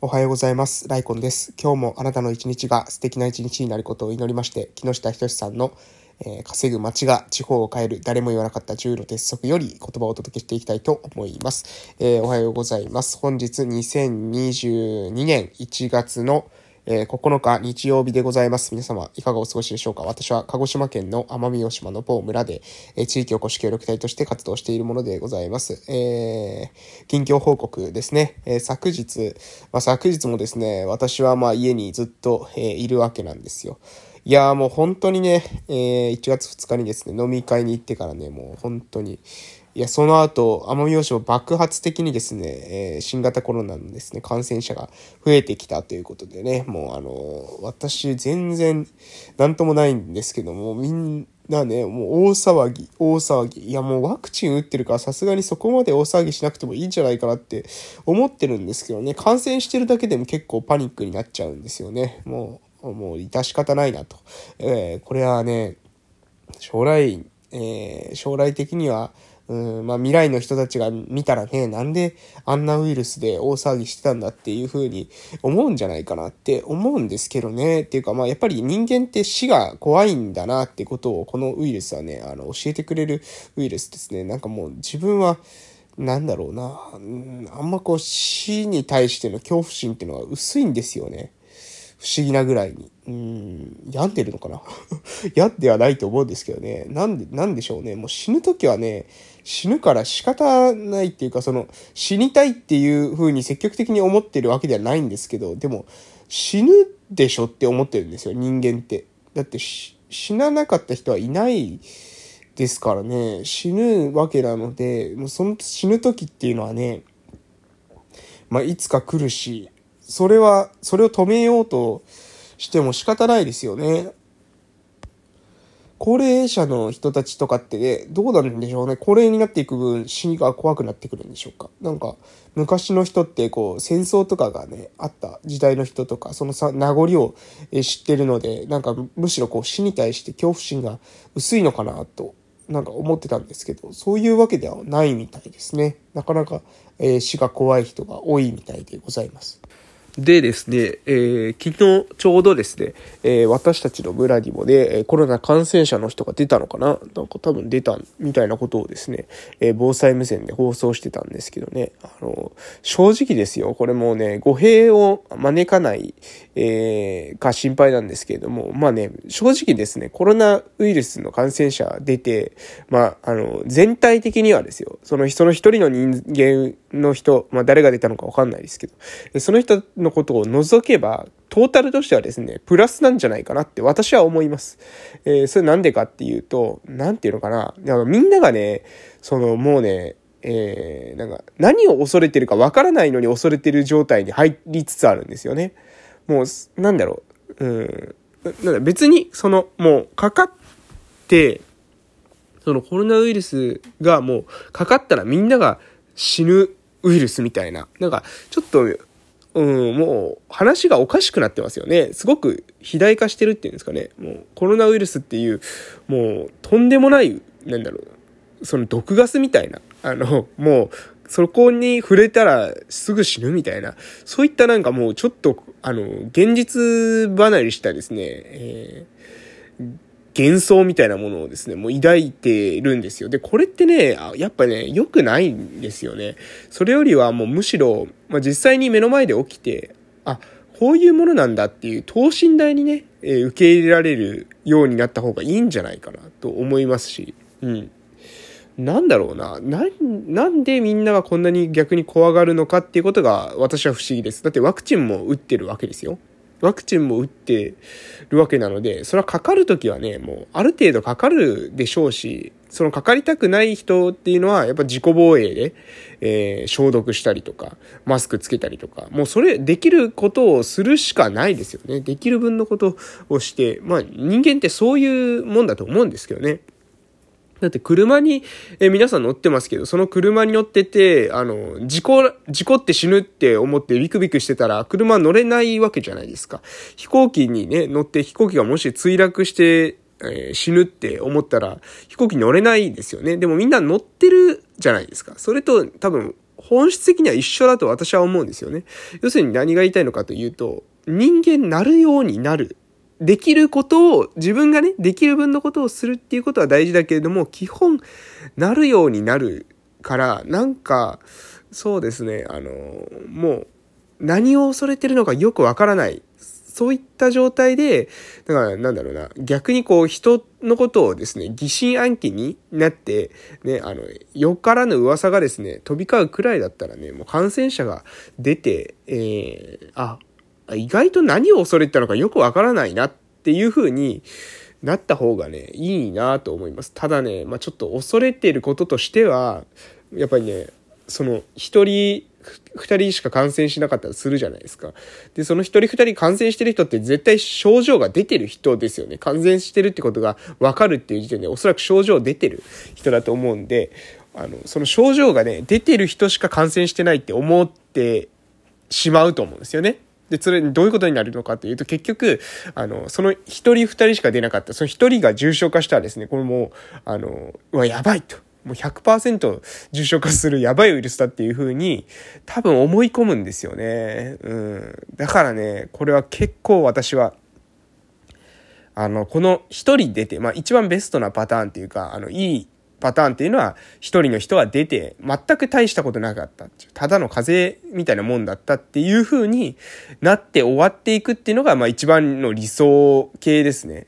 おはようございます。ライコンです。今日もあなたの一日が素敵な一日になることを祈りまして、木下仁さんの、えー稼ぐ街が地方を変える誰も言わなかった10の鉄則より言葉をお届けしていきたいと思います。えーおはようございます。本日2022年1月のえー9日日曜日でございます。皆様、いかがお過ごしでしょうか？私は鹿児島県の奄美大島の某村で、えー地域おこし協力隊として活動しているものでございます。えー近況報告ですね。えー昨日、まあ、昨日もですね、私はまあ家にずっと、えーいるわけなんですよ。いやーもう本当にね、えー1月2日にですね、飲み会に行ってからね、もう本当に、いや、その後、奄美大島爆発的にですね、えー新型コロナのですね、感染者が増えてきたということでね、もうあの、私全然、なんともないんですけども、みんなね、もう大騒ぎ、大騒ぎ。いや、もうワクチン打ってるからさすがにそこまで大騒ぎしなくてもいいんじゃないかなって思ってるんですけどね、感染してるだけでも結構パニックになっちゃうんですよね。もう、もう致し方ないなと。えーこれはね、将来、えー将来的には、うんまあ、未来の人たちが見たらね、なんであんなウイルスで大騒ぎしてたんだっていう風に思うんじゃないかなって思うんですけどね。っていうか、まあ、やっぱり人間って死が怖いんだなってことを、このウイルスはね、あの、教えてくれるウイルスですね。なんかもう自分は、なんだろうな、うんあんまこう死に対しての恐怖心っていうのは薄いんですよね。不思議なぐらいに。うん、病んでるのかな？病んではないと思うんですけどね。なんで、なんでしょうね。もう死ぬ時はね、死ぬから仕方ないっていうか、その、死にたいっていう風に積極的に思ってるわけではないんですけど、でも、死ぬでしょって思ってるんですよ、人間って。だってし死ななかった人はいないですからね、死ぬわけなので、もうその死ぬ時っていうのはね、まあ、いつか来るし、それは、それを止めようとしても仕方ないですよね。高齢者の人たちとかってね、どうなるんでしょうね。高齢になっていく分、死が怖くなってくるんでしょうか。なんか、昔の人って、こう、戦争とかがね、あった時代の人とか、その、名残を知ってるので、なんか、むしろこう、死に対して恐怖心が薄いのかなと、なんか思ってたんですけど、そういうわけではないみたいですね。なかなか、えー死が怖い人が多いみたいでございます。でですね、えー昨日ちょうどですね、えー私たちの村にもね、コロナ感染者の人が出たのかな？なんか多分出たみたいなことをですね、えー防災無線で放送してたんですけどね、あの、正直ですよ、これもうね、語弊を招かない、えーか心配なんですけれども、まあね、正直ですね、コロナウイルスの感染者出て、まあ、あの、全体的にはですよ、その、その一人の人間の人、まあ誰が出たのかわかんないですけど、その人のことを除けば、トータルとしてはですね、プラスなんじゃないかなって私は思います。えーそれなんでかっていうと、なんていうのかな、なんかみんながね、そのもうね、えーなんか何を恐れてるかわからないのに恐れてる状態に入りつつあるんですよね。もう、なんだろう、うん、なんだ別に、その、もう、かかって、そのコロナウイルスがもうかかったらみんなが死ぬウイルスみたいな。なんかちょっと、うん、もう話がおかしくなってますよね。すごく肥大化してるっていうんですかね。もうコロナウイルスっていう、もうとんでもない、なんだろう、その毒ガスみたいな。あの、もう、そこに触れたらすぐ死ぬみたいな。そういったなんかもうちょっと、あの、現実離れしたですね、えー幻想みたいなものをですね、もう抱いてるんですよ。で、これってね、やっぱね、良くないんですよね。それよりはもうむしろ、まあ、実際に目の前で起きて、あ、こういうものなんだっていう等身大にね、えー受け入れられるようになった方がいいんじゃないかなと思いますし、うん。なんだろうな。な、なんでみんながこんなに逆に怖がるのかっていうことが私は不思議です。だってワクチンも打ってるわけですよ。ワクチンも打ってるわけなので、それはかかるときはね、もうある程度かかるでしょうし、そのかかりたくない人っていうのは、やっぱ自己防衛で、えー消毒したりとか、マスクつけたりとか、もうそれ、できることをするしかないですよね。できる分のことをして、まあ人間ってそういうもんだと思うんですけどね。だって車に、え皆さん乗ってますけど、その車に乗ってて、あの、事故、事故って死ぬって思ってビクビクしてたら、車乗れないわけじゃないですか。飛行機にね、乗って飛行機がもし墜落して、えー死ぬって思ったら、飛行機乗れないですよね。でもみんな乗ってるじゃないですか。それと多分、本質的には一緒だと私は思うんですよね。要するに何が言いたいのかというと、人間なるようになる。できることを、自分がね、できる分のことをするっていうことは大事だけれども、基本、なるようになるから、なんか、そうですね、あの、もう、何を恐れてるのかよくわからない。そういった状態で、だからなんだろうな、逆にこう人のことをですね、疑心暗鬼になって、ね、あの、よからぬ噂がですね、飛び交うくらいだったらね、もう感染者が出て、えー、あ、意外と何を恐れてたのかよくわからないなっていう風になった方がね、いいなと思います。ただね、まあちょっと恐れていることとしては、やっぱりね、その一人2人しか感染しなかったらするじゃないですか。で、その1人2人感染してる人って絶対症状が出てる人ですよね。感染してるってことが分かるっていう時点でおそらく症状出てる人だと思うんで、あの、その症状がね、出てる人しか感染してないって思ってしまうと思うんですよね。で、それどういうことになるのかというと、結局、あの、その1人2人しか出なかった。その1人が重症化したらですね、これもう、あの、うわ、やばいと。もう100%重症化するやばいウイルスだっていう風に多分思い込むんですよね。うん。だからね、これは結構私は、あの、この一人出て、まあ一番ベストなパターンっていうか、あの、いいパターンっていうのは、一人の人は出て、全く大したことなかったただの風邪みたいなもんだったっていう風になって終わっていくっていうのが、まあ一番の理想形ですね。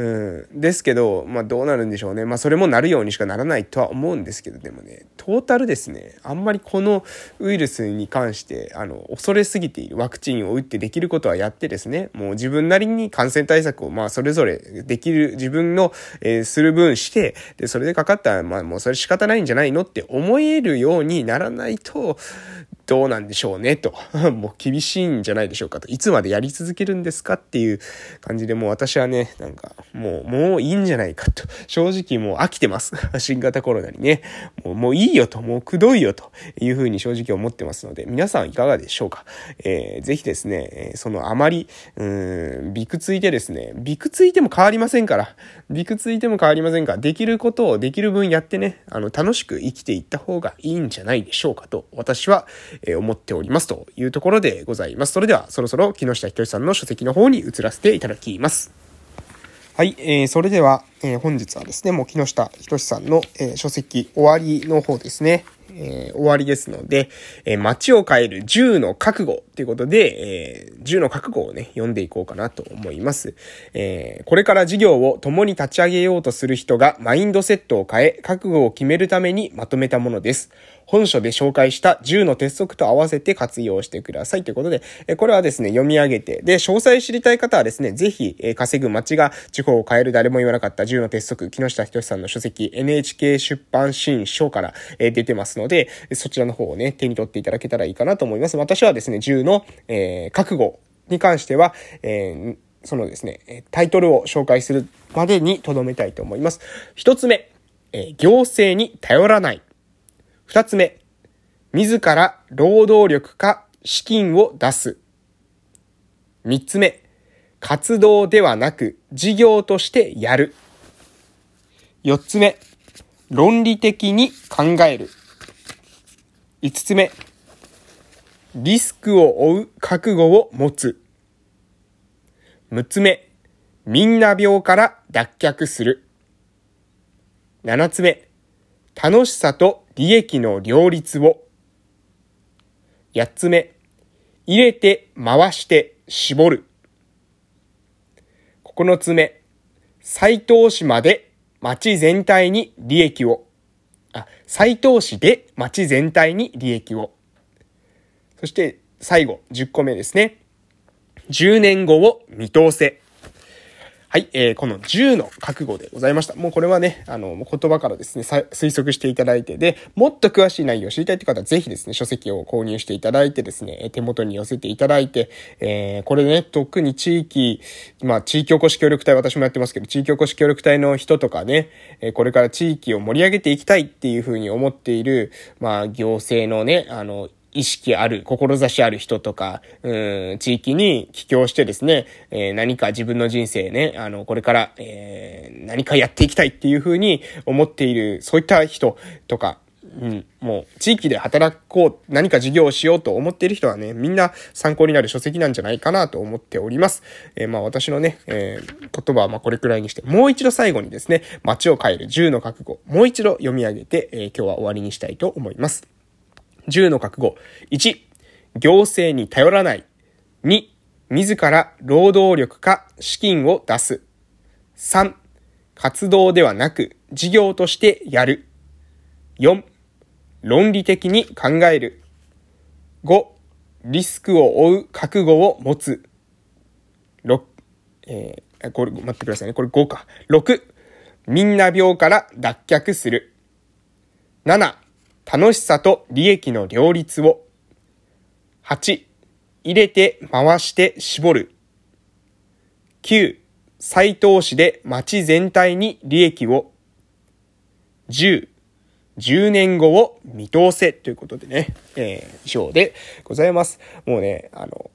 うん。ですけど、まあどうなるんでしょうね。まあそれもなるようにしかならないとは思うんですけど、でもね、トータルですね、あんまりこのウイルスに関して、あの、恐れすぎているワクチンを打ってできることはやってですね、もう自分なりに感染対策を、まあそれぞれできる、自分の、えー、する分して、で、それでかかったら、まあもうそれ仕方ないんじゃないのって思えるようにならないと、どうなんでしょうね、と。もう厳しいんじゃないでしょうかと。いつまでやり続けるんですかっていう感じで、もう私はね、なんか、もう、もういいんじゃないかと。正直もう飽きてます。新型コロナにね。もう、もういいよと。もうくどいよというふうに正直思ってますので、皆さんいかがでしょうか？えー、ぜひですね、そのあまり、うーん、びくついてですね、びくついても変わりませんから、びくついても変わりませんから、できることをできる分やってね、あの、楽しく生きていった方がいいんじゃないでしょうかと、私は、え思っておりますというところでございます。それではそろそろ木下ひとしさんの書籍の方に移らせていただきます。はい、えー、それでは、えー、本日はですね、もう木下ひとしさんの、えー、書籍終わりの方ですね。えー、終わりですので、えー、街を変える10の覚悟ということで、えー、10の覚悟をね、読んでいこうかなと思います。えー、これから事業を共に立ち上げようとする人がマインドセットを変え、覚悟を決めるためにまとめたものです。本書で紹介した10の鉄則と合わせて活用してくださいということで、えこれはですね、読み上げて、で、詳細知りたい方はですね、ぜひ、え稼ぐ街が地方を変える誰も言わなかった10の鉄則、木下仁さんの書籍、NHK 出版新書から、え出てますので、そちらの方をね、手に取っていただけたらいいかなと思います。私はですね、10の、えー、覚悟に関しては、えー、そのですね、タイトルを紹介するまでに留めたいと思います。一つ目、えー、行政に頼らない。二つ目、自ら労働力か資金を出す。三つ目、活動ではなく事業としてやる。四つ目、論理的に考える。五つ目、リスクを負う覚悟を持つ。六つ目、みんな病から脱却する。七つ目、楽しさと利益の両立を。八つ目、入れて回して絞る。九つ目、再投資まで町全体に利益を。あ、再投資で町全体に利益を。そして最後、10個目ですね。10年後を見通せ。はい、えー、この10の覚悟でございました。もうこれはね、あの、言葉からですね、推測していただいて、で、もっと詳しい内容を知りたいという方は、ぜひですね、書籍を購入していただいてですね、手元に寄せていただいて、えー、これね、特に地域、まあ、地域おこし協力隊、私もやってますけど、地域おこし協力隊の人とかね、えこれから地域を盛り上げていきたいっていうふうに思っている、まあ、行政のね、あの、意識ある、志ある人とか、うん、地域に帰郷してですね、えー、何か自分の人生ね、あの、これから、えー、何かやっていきたいっていうふうに思っている、そういった人とか、うん、もう、地域で働こう、何か事業をしようと思っている人はね、みんな参考になる書籍なんじゃないかなと思っております。えー、まあ私のね、えー、言葉はまあこれくらいにして、もう一度最後にですね、街を変える10の覚悟、もう一度読み上げて、えー、今日は終わりにしたいと思います。10の覚悟。1、行政に頼らない。2、自ら労働力か資金を出す。3、活動ではなく事業としてやる。4、論理的に考える。5、リスクを負う覚悟を持つ。6、えー、これ、待ってくださいね。これ5か。6、みんな病から脱却する。7、楽しさと利益の両立を。8、入れて回して絞る。9、再投資で町全体に利益を。10、10年後を見通せということでね、えー、以上でございます。もうね、あの、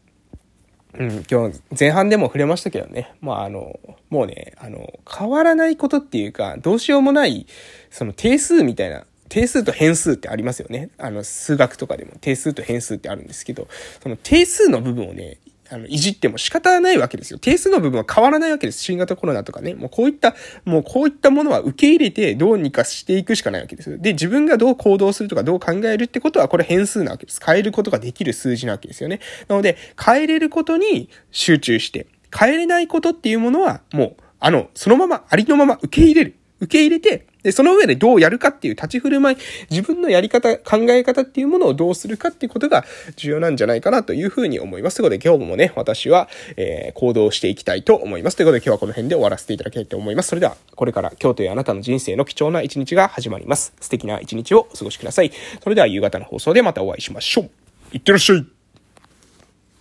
うん、今日前半でも触れましたけどね。まあ、あの、もうね、あの、変わらないことっていうか、どうしようもない、その定数みたいな、定数と変数ってありますよね。あの、数学とかでも定数と変数ってあるんですけど、その定数の部分をね、あの、いじっても仕方ないわけですよ。定数の部分は変わらないわけです。新型コロナとかね。もうこういった、もうこういったものは受け入れてどうにかしていくしかないわけです。で、自分がどう行動するとかどう考えるってことはこれ変数なわけです。変えることができる数字なわけですよね。なので、変えれることに集中して、変えれないことっていうものはもう、あの、そのまま、ありのまま受け入れる。受け入れて、で、その上でどうやるかっていう立ち振る舞い、自分のやり方、考え方っていうものをどうするかっていうことが重要なんじゃないかなというふうに思います。ということで今日もね、私は、えー、行動していきたいと思います。ということで今日はこの辺で終わらせていただきたいと思います。それでは、これから今日というあなたの人生の貴重な一日が始まります。素敵な一日をお過ごしください。それでは夕方の放送でまたお会いしましょう。いってらっしゃい